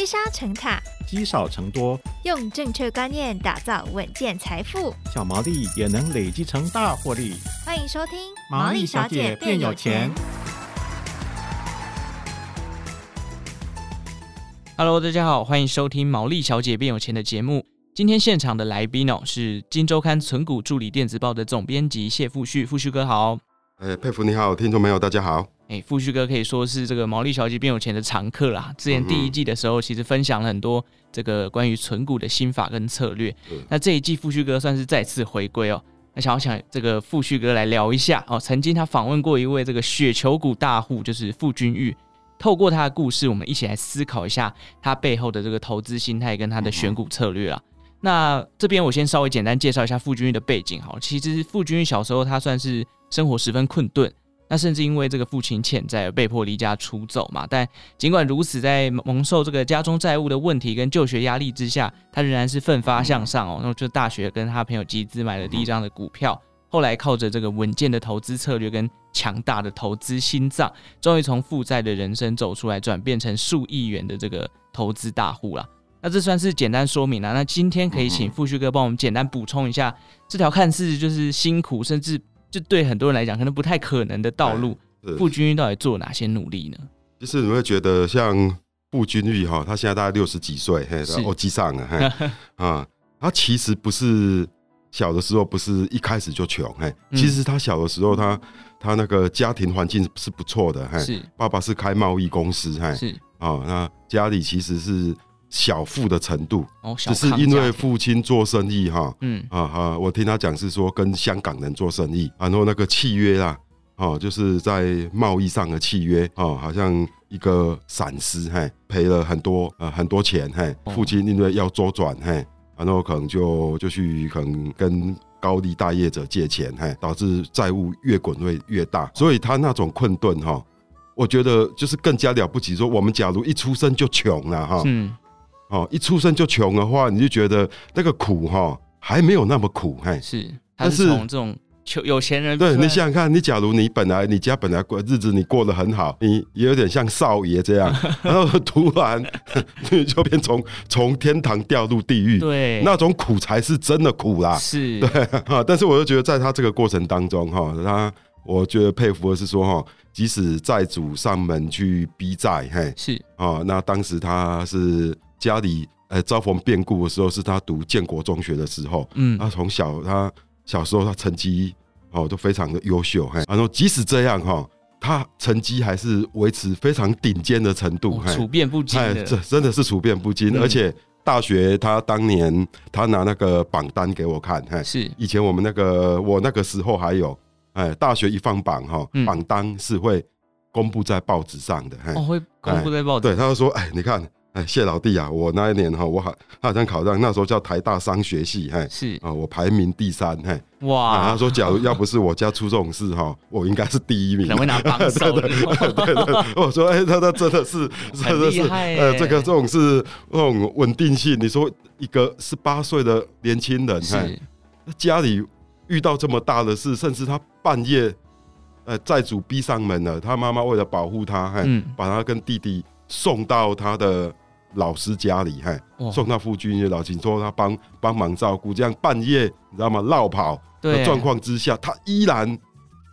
积沙成塔，积少成多，用正确观念打造稳健财富，小毛利也能累积成大获利。欢迎收听《毛利小姐变有钱》。Hello，大家好，欢迎收听《毛利小姐变有钱》的节目。今天现场的来宾哦，是《金周刊存股助理电子报》的总编辑谢富旭，富旭哥好。哎，佩服你好，听众朋友大家好。哎，富旭哥可以说是这个毛利小姐变有钱的常客啦。之前第一季的时候，其实分享了很多这个关于存股的心法跟策略。嗯、那这一季富旭哥算是再次回归哦。那想要想这个富旭哥来聊一下哦，曾经他访问过一位这个雪球股大户，就是傅君玉。透过他的故事，我们一起来思考一下他背后的这个投资心态跟他的选股策略啊。那这边我先稍微简单介绍一下傅君玉的背景哈。其实傅君玉小时候他算是生活十分困顿。那甚至因为这个父亲欠债而被迫离家出走嘛，但尽管如此，在蒙受这个家中债务的问题跟就学压力之下，他仍然是奋发向上哦。那就大学跟他朋友集资买了第一张的股票，后来靠着这个稳健的投资策略跟强大的投资心脏，终于从负债的人生走出来，转变成数亿元的这个投资大户了。那这算是简单说明了。那今天可以请富旭哥帮我们简单补充一下这条看似就是辛苦，甚至。就对很多人来讲，可能不太可能的道路，傅君玉到底做哪些努力呢？就是你会觉得像傅君玉哈，他现在大概六十几岁，嘿，我记上了，嘿，啊，他其实不是小的时候不是一开始就穷，嘿，其实他小的时候他他那个家庭环境是不错的，嘿，是爸爸是开贸易公司，嘿，是啊，那家里其实是。小富的程度，只是因为父亲做生意哈，嗯。啊啊，我听他讲是说跟香港人做生意，然后那个契约啊，哦，就是在贸易上的契约哦，好像一个闪失，嘿，赔了很多呃很多钱，嘿，父亲因为要周转，嘿，然后可能就就去可能跟高利贷业者借钱，嘿，导致债务越滚越越大，所以他那种困顿哈，我觉得就是更加了不起，说我们假如一出生就穷了哈，嗯。哦，一出生就穷的话，你就觉得那个苦哈还没有那么苦，嘿，是。但是从这种穷有钱人，对，你想想看，你假如你本来你家本来过日子你过得很好，你也有点像少爷这样，然后突然你就变从从天堂掉入地狱，对，那种苦才是真的苦啦，是对啊。但是我就觉得在他这个过程当中哈，他我觉得佩服的是说哈，即使债主上门去逼债，嘿，是啊，那当时他是。家里呃遭逢变故的时候，是他读建国中学的时候。嗯，他从小他小时候他成绩哦都非常的优秀，嘿，然后即使这样哈，他成绩还是维持非常顶尖的程度，处变不惊。哎，这真的是处变不惊。而且大学他当年他拿那个榜单给我看，哎，是以前我们那个我那个时候还有，哎，大学一放榜哈，榜单是会公布在报纸上的，哦，会公布在报纸。对，他就说，哎，你看。哎，谢老弟啊，我那一年哈，我好，他好像考上那时候叫台大商学系，嘿，是啊，我排名第三，嘿，哇，他说，假如要不是我家出这种事哈，我应该是第一名，可能会拿榜 首。对对对，我说，哎，他他真的是，真的是，呃，这个这种是这种稳定性。你说一个十八岁的年轻人，是家里遇到这么大的事，甚至他半夜，呃，债主逼上门了，他妈妈为了保护他，嘿，把他跟弟弟送到他的。老师家里，嘿，送到傅君玉老亲，说他帮帮忙照顾，这样半夜你知道吗？落跑的状况之下，他依然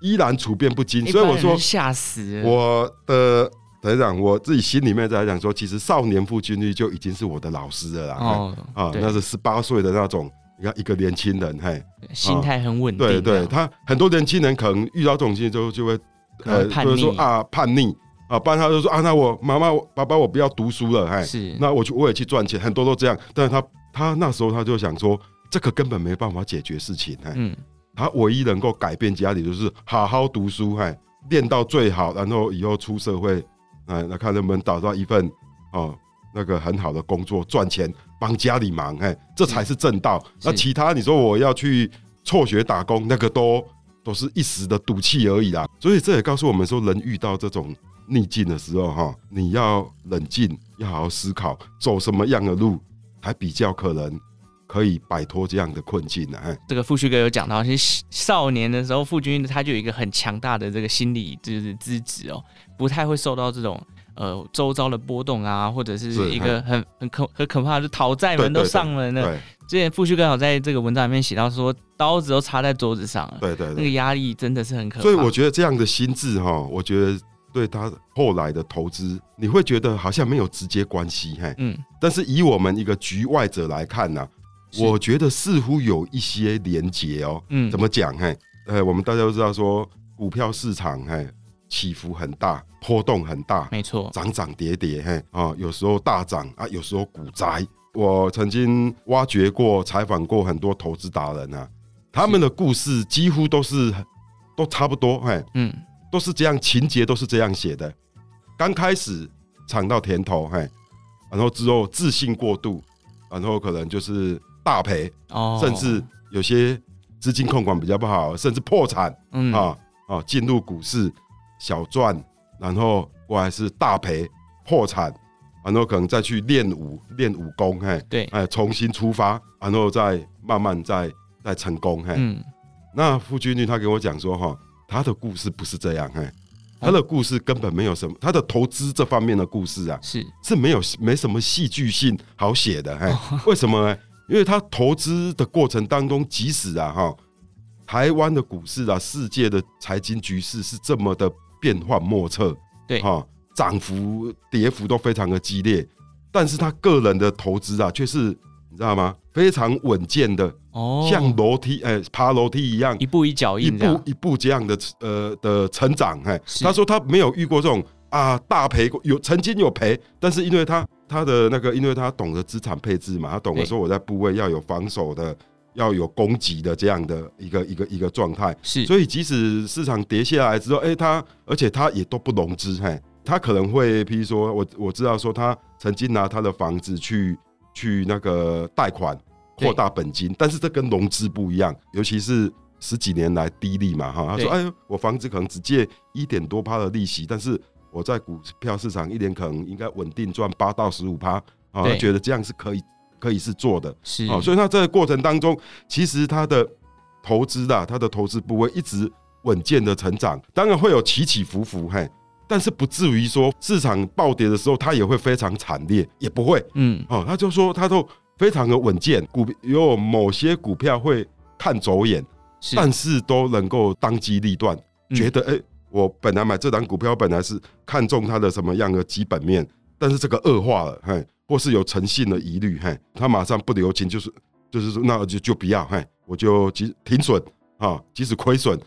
依然处变不惊，所以我说吓死我的等于讲，我自己心里面在讲说，其实少年傅君玉就已经是我的老师了啦。哦，啊，那是十八岁的那种，你看一个年轻人，嘿，心态很稳定。对对，他很多年轻人可能遇到这种情况就就会呃，就是说啊叛逆。啊，不然他就说啊，那我妈妈、爸爸，我不要读书了，哎，是，那我去，我也去赚钱，很多都这样。但是他，他那时候他就想说，这个根本没办法解决事情，哎，嗯，他唯一能够改变家里就是好好读书，哎，练到最好，然后以后出社会，哎，那看能不能找到一份哦那个很好的工作赚钱，帮家里忙，哎，这才是正道。那其他你说我要去辍学打工，那个都都是一时的赌气而已啦。所以这也告诉我们说，人遇到这种。逆境的时候，哈，你要冷静，要好好思考，走什么样的路，才比较可能可以摆脱这样的困境呢？这个富旭哥有讲到，其实少年的时候，傅君玉他就有一个很强大的这个心理就是资质哦，不太会受到这种呃周遭的波动啊，或者是一个很很可很可怕的，就讨债门都上门了。之前富旭哥好在这个文章里面写到说，刀子都插在桌子上了。对对，对，那个压力真的是很可怕。所以我觉得这样的心智哈，我觉得对他后来的投资，你会觉得好像没有直接关系，嘿，嗯。但是以我们一个局外者来看呢、啊，我觉得似乎有一些连结哦。嗯，怎么讲？嘿，呃，我们大家都知道说，股票市场嘿。起伏很大，波动很大，没错，涨涨跌跌，嘿啊，有时候大涨啊，有时候股灾。我曾经挖掘过、采访过很多投资达人啊，他们的故事几乎都是都差不多，嘿，嗯，都是这样，情节都是这样写的。刚开始尝到甜头，嘿，然后之后自信过度，然后可能就是大赔，哦，甚至有些资金控管比较不好，甚至破产，嗯啊啊，进入股市。小赚，然后我还是大赔破产，然后可能再去练武练武功，嘿，对，哎，重新出发，然后再慢慢再再成功，嘿，嗯，那傅君玉他给我讲说，哈，他的故事不是这样，哎，他的故事根本没有什么，他的投资这方面的故事啊，是是没有没什么戏剧性好写的，哎，为什么呢？因为他投资的过程当中，即使啊，哈，台湾的股市啊，世界的财经局势是这么的。变幻莫测，对哈，涨幅跌幅都非常的激烈，但是他个人的投资啊，却是你知道吗？非常稳健的哦，像楼梯哎、欸，爬楼梯一样，一步一脚印，一步一步这样的呃的成长。哎，他说他没有遇过这种啊大赔过，有曾经有赔，但是因为他他的那个，因为他懂得资产配置嘛，他懂得说我在部位要有防守的。要有攻击的这样的一个一个一个状态，是，所以即使市场跌下来之后，哎，他而且他也都不融资，嘿，他可能会，譬如说我我知道说他曾经拿他的房子去去那个贷款扩大本金，但是这跟融资不一样，尤其是十几年来低利嘛，哈，他说，哎，我房子可能只借一点多趴的利息，但是我在股票市场一年可能应该稳定赚八到十五趴，啊，他觉得这样是可以。可以是做的，是。啊，所以他这个过程当中，其实他的投资啊，他的投资部位一直稳健的成长，当然会有起起伏伏，嘿，但是不至于说市场暴跌的时候，他也会非常惨烈，也不会，嗯，哦，他就说他都非常的稳健，股有某些股票会看走眼，但是都能够当机立断，觉得哎，我本来买这档股票本来是看中它的什么样的基本面，但是这个恶化了，嘿。或是有诚信的疑虑，嘿，他马上不留情，就是就是说，那就就不要，嘿，我就即停损啊，即使亏损，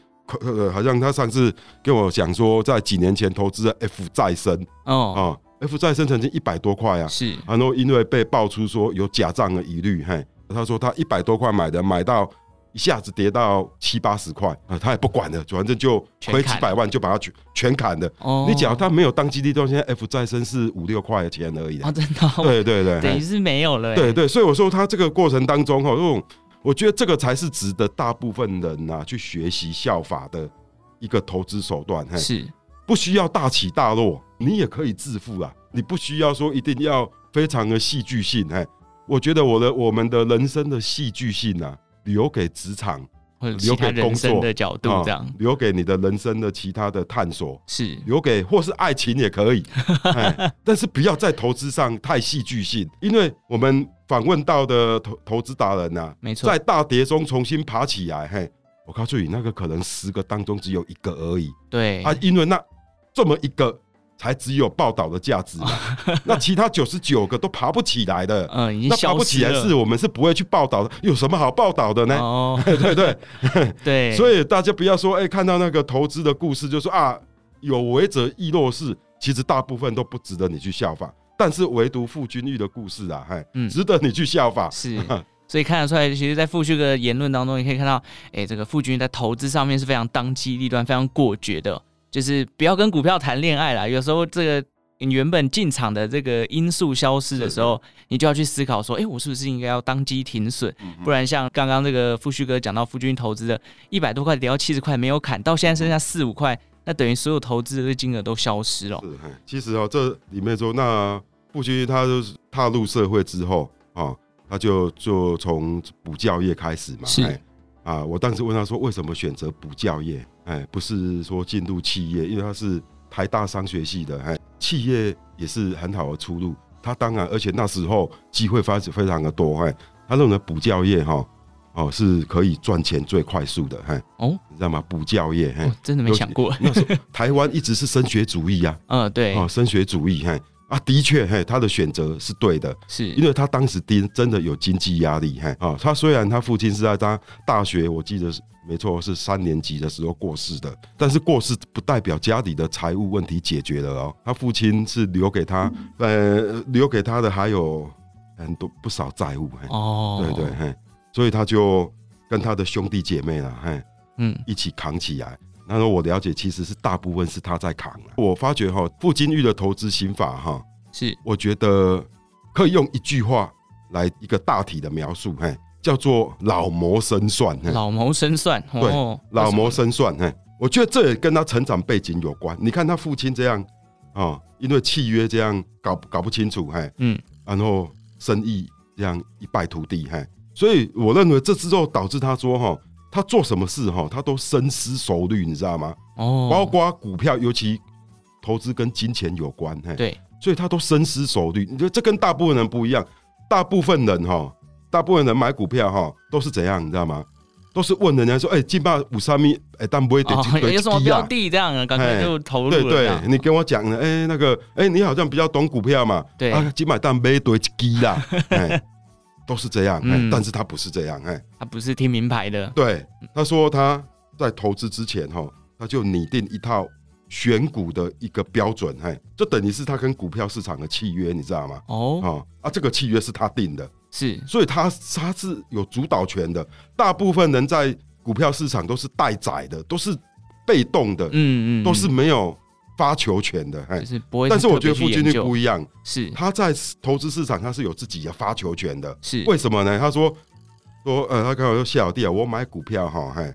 呃，好像他上次跟我讲说，在几年前投资的 F 再生哦啊，F 再生曾经一百多块啊，是，然后因为被爆出说有假账的疑虑，嘿，他说他一百多块买的，买到。一下子跌到七八十块啊，他也不管了，反正就亏几百万就把它全全砍了。哦，你讲他没有当机立断，现在 F 再生是五六块钱而已啊，真的。对对对，等于是没有了。对对，所以我说他这个过程当中哈，这种我觉得这个才是值得大部分人呐去学习效法的一个投资手段。嘿是，不需要大起大落，你也可以致富啊。你不需要说一定要非常的戏剧性。哎，我觉得我的我们的人生的戏剧性啊。留给职场，留给工作的角度，这样留给你的人生的其他的探索，是留给或是爱情也可以，但是不要在投资上太戏剧性，因为我们访问到的投投资达人呐，没错，在大跌中重新爬起来，嘿，我告诉你，那个可能十个当中只有一个而已，对啊，因为那这么一个。才只有报道的价值嘛，那其他九十九个都爬不起来的，嗯，已经那爬不起来是我们是不会去报道的，有什么好报道的呢？哦，对对？对，所以大家不要说，哎，看到那个投资的故事就说啊，有为者亦若是，其实大部分都不值得你去效仿，但是唯独傅君玉的故事啊，嗨，值得你去效仿。是，所以看得出来，其实，在傅旭哥的言论当中，你可以看到，哎，这个傅君玉在投资上面是非常当机立断、非常果决的。就是不要跟股票谈恋爱啦，有时候这个你原本进场的这个因素消失的时候，你就要去思考说，哎，我是不是应该要当机停损？不然像刚刚这个富旭哥讲到，夫君投资的一百多块跌到七十块没有砍，到现在剩下四五块，那等于所有投资的金额都消失了。是，其实哦，这里面说，那富君他就是踏入社会之后啊，他就就从补教业开始嘛。是。啊，我当时问他说，为什么选择补教业？哎，不是说进入企业，因为他是台大商学系的，哎，企业也是很好的出路。他当然，而且那时候机会发展非常的多，哎，他认为补教业哈，哦是可以赚钱最快速的，哎，哦，你知道吗？补教业，哎，真的没想过。那时候台湾一直是升学主义啊，嗯，对，哦，升学主义，哎，啊，的确，嘿，他的选择是对的，是因为他当时真真的有经济压力，嘿，啊，他虽然他父亲是在他大学，我记得是。没错，是三年级的时候过世的。但是过世不代表家里的财务问题解决了哦。他父亲是留给他，呃，留给他的还有很多不少债务。嘿哦，对对，嘿，所以他就跟他的兄弟姐妹了，嘿，嗯，一起扛起来。那时候我了解，其实是大部分是他在扛。我发觉哈，傅金玉的投资心法哈，是我觉得可以用一句话来一个大体的描述，嘿。叫做老谋深算，老谋深算，对，老谋深算，嘿，我觉得这也跟他成长背景有关。你看他父亲这样啊，因为契约这样搞搞不清楚，嘿，嗯，然后生意这样一败涂地，嘿，所以我认为这之后导致他说哈，他做什么事哈，他都深思熟虑，你知道吗？哦，包括股票，尤其投资跟金钱有关，嘿，对，所以他都深思熟虑。你觉得这跟大部分人不一样，大部分人哈。大部分人买股票哈，都是怎样，你知道吗？都是问人家说：“哎、欸，金巴五三米，哎，但不会点击对，有什么标的这样，感觉就投入了。”对对，你跟我讲了，哎、欸，那个，哎、欸，你好像比较懂股票嘛？对啊，金马但没对机啦，哎，都是这样。嗯，但是他不是这样，哎，他不是听名牌的。对，他说他在投资之前哈，他就拟定一套选股的一个标准，哎，就等于是他跟股票市场的契约，你知道吗？哦，啊，这个契约是他定的。是，所以他他是有主导权的。大部分人在股票市场都是待宰的，都是被动的，嗯嗯，都是没有发球权的。哎，但是我觉得傅君玉不一样，是他在投资市场他是有自己的发球权的。是为什么呢？他说说呃，他刚好说谢小弟啊，我买股票哈，嘿，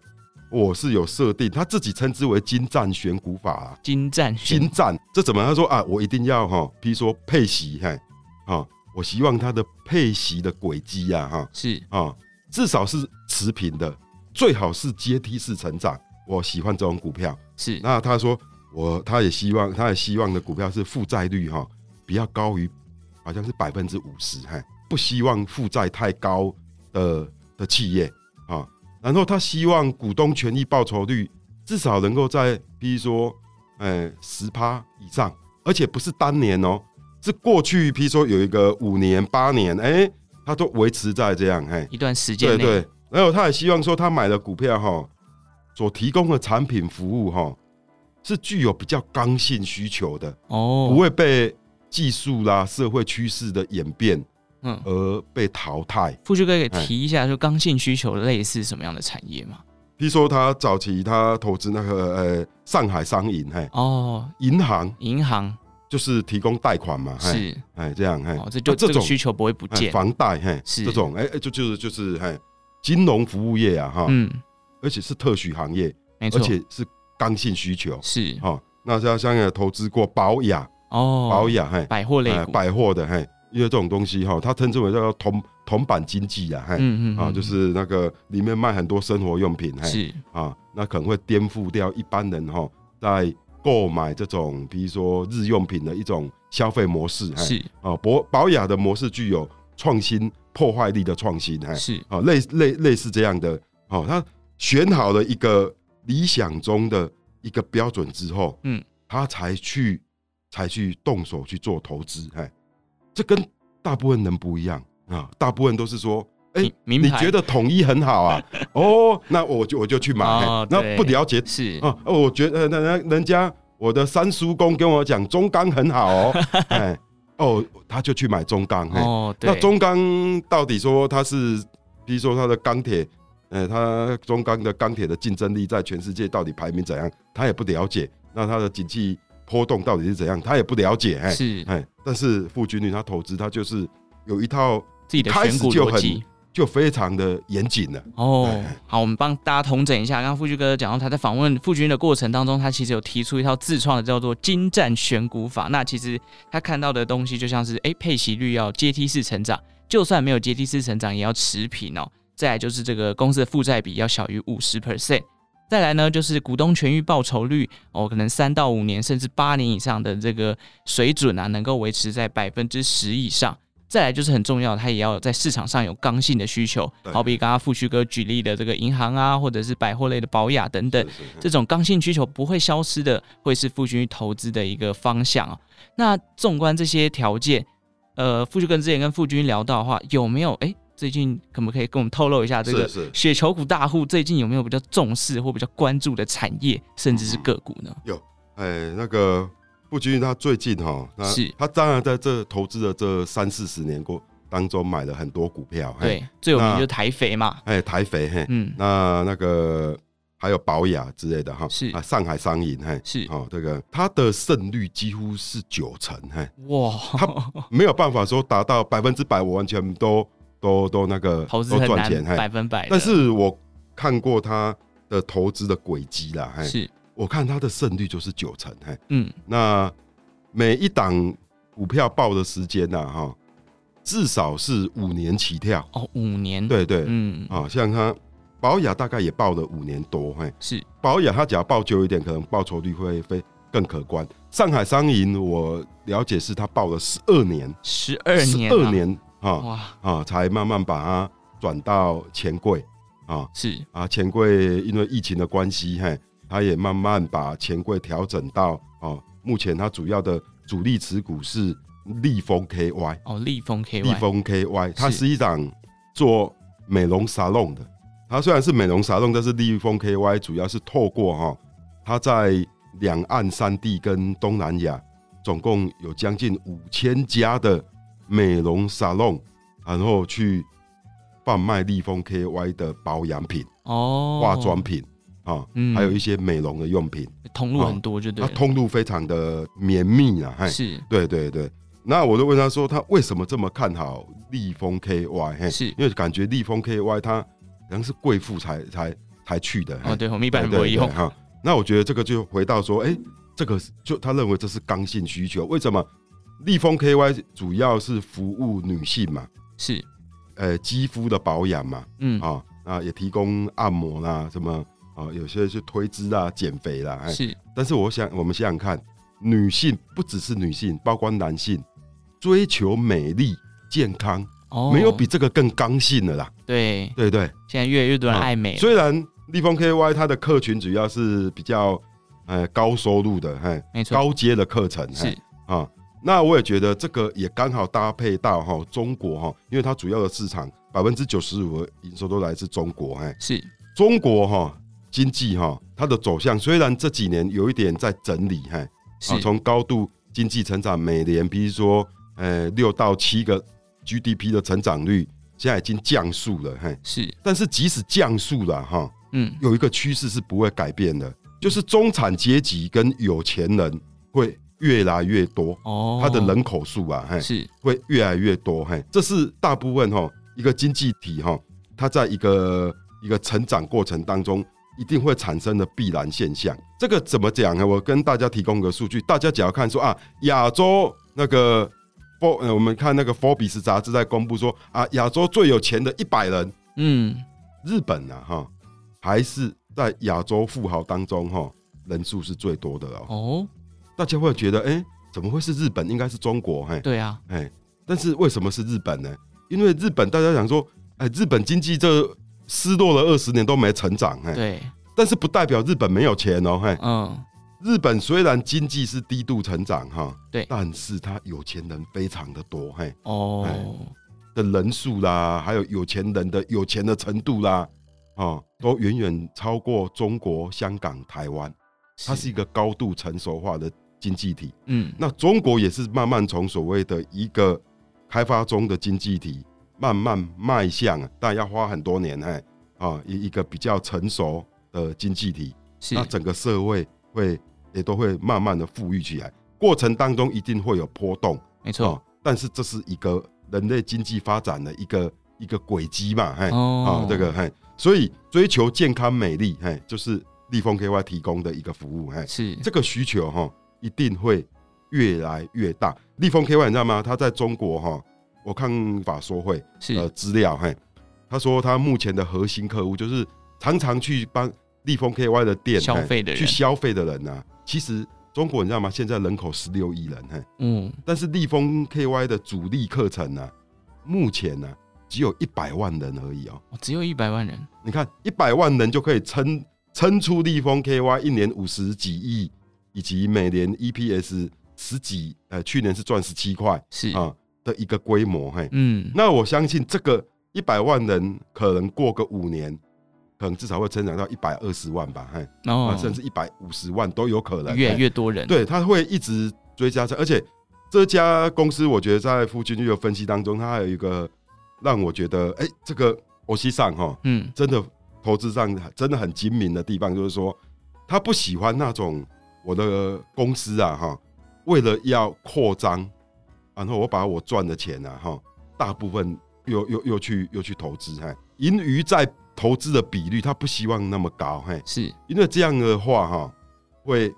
我是有设定，他自己称之为精湛选股法。精湛精湛，这怎么？他说啊，我一定要哈，比如说配息，嘿，啊。我希望他的配息的轨迹呀，哈，是啊，至少是持平的，最好是阶梯式成长。我喜欢这种股票。是，那他说我，他也希望，他也希望的股票是负债率哈，比较高于，好像是百分之五十，哈，不希望负债太高的的企业啊。然后他希望股东权益报酬率至少能够在，比如说，呃，十趴以上，而且不是当年哦。是过去，譬如说有一个五年、八年，哎、欸，他都维持在这样，哎，一段时间内。对对，然后他也希望说，他买的股票哈，所提供的产品服务哈，是具有比较刚性需求的哦，不会被技术啦、社会趋势的演变，嗯，而被淘汰。傅旭哥可以提一下，就刚性需求类似什么样的产业嘛？譬如说，他早期他投资那个呃上海商银，嘿，哦，银行，银行。就是提供贷款嘛，是。哎这样哎，这就这种需求不会不见，房贷嘿。是。这种哎哎就就是就是哎金融服务业啊哈，嗯，而且是特许行业，没错，而且是刚性需求。是。哈。那像像也投资过保雅哦，宝雅嘿。百货类百货的嘿，因为这种东西哈，它称之为叫铜铜板经济啊，嗯嗯啊，就是那个里面卖很多生活用品是。啊，那可能会颠覆掉一般人哈在。购买这种，比如说日用品的一种消费模式，是。啊，宝宝雅的模式具有创新破坏力的创新，是。啊，类类类似这样的，哦，他选好了一个理想中的一个标准之后，嗯，他才去才去动手去做投资，哎，这跟大部分人不一样啊，大部分都是说。哎，欸、你觉得统一很好啊？哦，那我就我就去买。哦、那不了解是啊，我觉得那那人家我的三叔公跟我讲中钢很好哦，哎，哦，他就去买中钢。哦，那中钢到底说它是，比如说它的钢铁，呃，它中钢的钢铁的竞争力在全世界到底排名怎样？他也不了解。那它的景气波动到底是怎样？他也不了解。哎，是哎，但是傅君玉他投资，他就是有一套自己的选股逻辑。就非常的严谨了哦。好，我们帮大家统整一下。刚刚傅军哥讲到他在访问傅君玉的过程当中，他其实有提出一套自创的叫做精湛选股法。那其实他看到的东西就像是，哎，配息率要阶梯式成长，就算没有阶梯式成长，也要持平哦。再来就是这个公司的负债比要小于五十 percent。再来呢，就是股东权益报酬率哦，可能三到五年甚至八年以上的这个水准啊，能够维持在百分之十以上。再来就是很重要，它也要在市场上有刚性的需求，好比刚刚富旭哥举例的这个银行啊，或者是百货类的保雅等等，是是是这种刚性需求不会消失的，会是富旭投资的一个方向啊。那纵观这些条件，呃，富旭哥之前跟富军聊到的话，有没有哎、欸，最近可不可以跟我们透露一下这个雪球股大户最近有没有比较重视或比较关注的产业，甚至是个股呢？有，哎、欸，那个。富军他最近哈，是。他当然在这投资的这三四十年过当中买了很多股票，对，最有名就是台肥嘛，哎，台肥嘿，嗯，那那个还有保雅之类的哈，是。啊，上海商银嘿，是。哦，这个它的胜率几乎是九成嘿，哇，他没有办法说达到百分之百，我完全都都都那个投资都赚钱，百分百，但是我看过他的投资的轨迹啦，是。我看他的胜率就是九成，嘿，嗯，那每一档股票报的时间呢，哈，至少是五年起跳。哦，五年，对对，嗯，啊，像他保雅大概也报了五年多，嘿，是。保雅他只要报久一点，可能报酬率会会更可观。上海商银我了解是他报了十二年，十二年，十二年，哈，哇，啊，才慢慢把它转到钱柜，啊，是。啊，钱柜因为疫情的关系，嘿。他也慢慢把钱柜调整到哦，目前它主要的主力持股是立丰 KY 哦，立丰 KY，立丰 KY，它是。一档做美容沙龙的。它虽然是美容沙龙，但是立丰 KY 主要是透过哈，它在两岸三地跟东南亚总共有将近五千家的美容沙龙，然后去贩卖立丰 KY 的保养品哦，化妆品。啊，还有一些美容的用品，通路很多，就对，它通路非常的绵密啊，是，对对对。那我就问他说，他为什么这么看好立丰 KY？嘿，是因为感觉立丰 KY 它好像是贵妇才才才去的，哦，对，我们一般人不会用哈。那我觉得这个就回到说，哎、欸，这个就他认为这是刚性需求，为什么立丰 KY 主要是服务女性嘛？是，呃，肌肤的保养嘛，嗯啊，啊也提供按摩啦，什么。啊，有些是推脂啊、减肥啦，是。但是我想，我们想想看，女性不只是女性，包括男性，追求美丽、健康，哦，没有比这个更刚性的啦。对，对对。现在越来越多人爱美。虽然立丰 KY 它的客群主要是比较呃高收入的，嘿，没错，高阶的课程是啊。那我也觉得这个也刚好搭配到哈中国哈，因为它主要的市场百分之九十五的营收都来自中国，哎，是。中国哈。经济哈，它的走向虽然这几年有一点在整理，哈，啊，从高度经济成长，每年比如说呃六到七个 GDP 的成长率，现在已经降速了，哈，是。但是即使降速了，哈，嗯，有一个趋势是不会改变的，就是中产阶级跟有钱人会越来越多，哦，它的人口数啊，嘿，是会越来越多，嘿，这是大部分哈一个经济体哈，它在一个一个成长过程当中。一定会产生的必然现象，这个怎么讲呢？我跟大家提供个数据，大家只要看说啊，亚洲那个 For，呃，我们看那个 Forbes 杂志在公布说啊，亚洲最有钱的一百人，嗯，日本啊，哈，还是在亚洲富豪当中哈，人数是最多的哦。哦，大家会觉得，哎、欸，怎么会是日本？应该是中国，嘿，对啊，哎，但是为什么是日本呢？因为日本大家想说，哎，日本经济这。失落了二十年都没成长，哎，对，但是不代表日本没有钱哦，嘿，嗯，日本虽然经济是低度成长，哈，对，但是他有钱人非常的多，嘿，哦，的人数啦，还有有钱人的有钱的程度啦，哦，都远远超过中国、香港、台湾，它是一个高度成熟化的经济体，嗯，那中国也是慢慢从所谓的一个开发中的经济体。慢慢迈向，但要花很多年，哎，啊，一一个比较成熟的经济体，是。那整个社会会也都会慢慢的富裕起来，过程当中一定会有波动，没错，但是这是一个人类经济发展的一个一个轨迹嘛，嘿，哦，啊，这个嘿，所以追求健康美丽，嘿，就是立丰 KY 提供的一个服务，嘿，是。这个需求哈，一定会越来越大。立丰 KY 你知道吗？它在中国哈。我看法说会是呃资料，嘿，他说他目前的核心客户就是常常去帮立丰 KY 的店消费的人去消费的人呐、啊，其实中国你知道吗？现在人口十六亿人，嘿，嗯，但是立丰 KY 的主力课程呢、啊，目前呢、啊、只有一百万人而已哦，只有一百万人，你看一百万人就可以撑撑出立丰 KY 一年五十几亿，以及每年 EPS 十几，呃，去年是赚十七块，是。啊的一个规模，嘿，嗯，那我相信这个一百万人可能过个五年。可能至少会增长到一百二十万吧，嘿，哦，甚至一百五十万都有可能，越来越多人，对，他会一直追加，而且这家公司，我觉得在富君玉的分析当中，它还有一个让我觉得，哎、欸，这个欧西上哈，嗯，真的投资上真的很精明的地方，就是说他不喜欢那种我的公司啊，哈，为了要扩张，然后我把我赚的钱啊，哈，大部分又又又去又去投资，哈，盈余在。投资的比率，他不希望那么高，嘿，是。因为这样的话，哈，会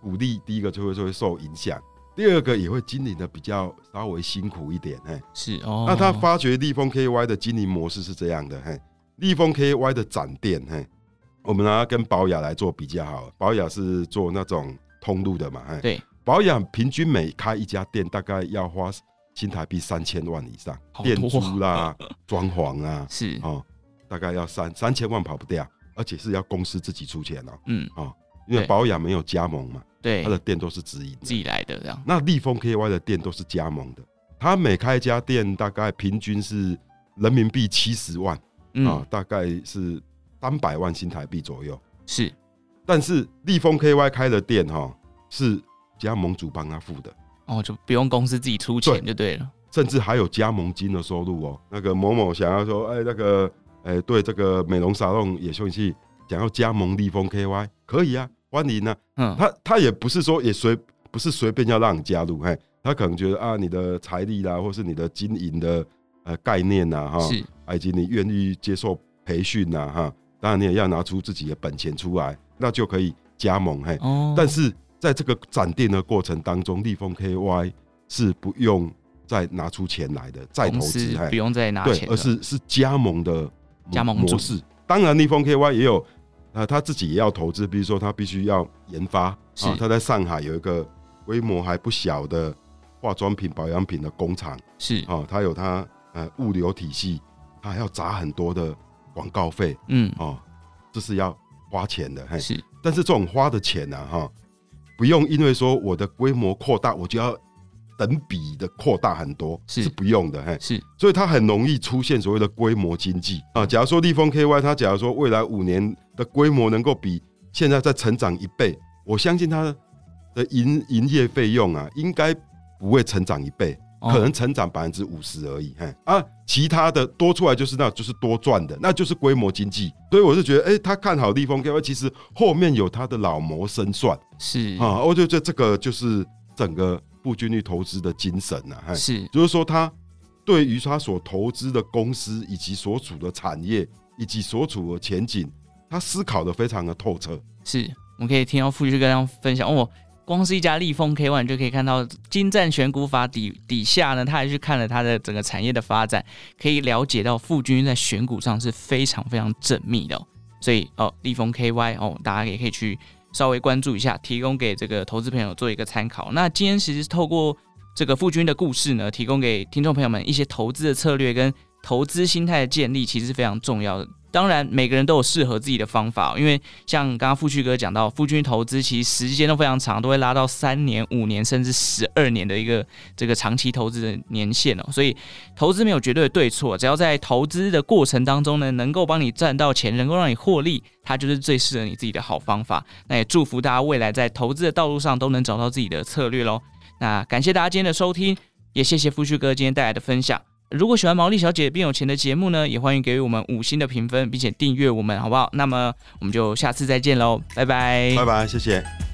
鼓励第一个就会就会受影响，第二个也会经营的比较稍微辛苦一点，嘿，是哦。那他发觉立丰 KY 的经营模式是这样的，嘿，立丰 KY 的展店，嘿，我们拿跟保雅来做比较好了，宝雅是做那种通路的嘛，哎，对，保雅平均每开一家店大概要花新台币三千万以上，店租啦、装潢啊，是。哦。大概要三三千万跑不掉，而且是要公司自己出钱哦。嗯。啊，因为保雅没有加盟嘛，对，他的店都是直营自己来的这样。那立丰 KY 的店都是加盟的，他每开一家店大概平均是人民币七十万啊，大概是三百万新台币左右。是，但是立丰 KY 开的店哈是加盟主帮他付的，哦，就不用公司自己出钱就对了，甚至还有加盟金的收入哦。那个某某想要说，哎，那个。哎、欸，对这个美容沙龙也兴趣，想要加盟立丰 KY，可以啊，欢迎啊。嗯，他他也不是说也随不是随便要让你加入，嘿，他可能觉得啊，你的财力啦，或是你的经营的呃概念呐，哈，是，以及你愿意接受培训呐，哈，当然你也要拿出自己的本钱出来，那就可以加盟，嘿。哦。但是在这个展店的过程当中，立丰 KY 是不用再拿出钱来的，再投资，不用再拿钱，对，而是是加盟的。加盟模式，当然立丰 KY 也有，呃，他自己也要投资，比如说他必须要研发，啊，他在上海有一个规模还不小的化妆品、保养品的工厂，是啊，他有他呃物流体系，他还要砸很多的广告费，嗯，哦，这是要花钱的，嘿。是，但是这种花的钱呢，哈，不用因为说我的规模扩大，我就要。等比的扩大很多是，是不用的，嘿，是，所以它很容易出现所谓的规模经济。啊。假如说立丰 KY，它假如说未来五年的规模能够比现在再成长一倍，我相信它的营营业费用啊，应该不会成长一倍，可能成长百分之五十而已，嘿啊，其他的多出来就是那就是多赚的，那就是规模经济。所以我是觉得，哎、欸，他看好立丰 KY，其实后面有他的老谋深算，是啊，我觉得这个就是整个。不军力投资的精神呐、啊，是，就是说他对于他所投资的公司以及所处的产业以及所处的前景，他思考的非常的透彻。是，我们可以听到富军哥这样分享哦，光是一家立丰 KY 就可以看到精湛选股法底底下呢，他还去看了他的整个产业的发展，可以了解到富军在选股上是非常非常缜密的、哦。所以哦，立丰 KY 哦，大家也可以去。稍微关注一下，提供给这个投资朋友做一个参考。那今天其实透过这个富军的故事呢，提供给听众朋友们一些投资的策略跟投资心态的建立，其实是非常重要的。当然，每个人都有适合自己的方法，因为像刚刚富旭哥讲到，富军投资其实时间都非常长，都会拉到三年、五年甚至十二年的一个这个长期投资的年限哦。所以，投资没有绝对的对错，只要在投资的过程当中呢，能够帮你赚到钱，能够让你获利，它就是最适合你自己的好方法。那也祝福大家未来在投资的道路上都能找到自己的策略喽。那感谢大家今天的收听，也谢谢富旭哥今天带来的分享。如果喜欢毛利小姐变有钱的节目呢，也欢迎给予我们五星的评分，并且订阅我们，好不好？那么我们就下次再见喽，拜拜，拜拜，谢谢。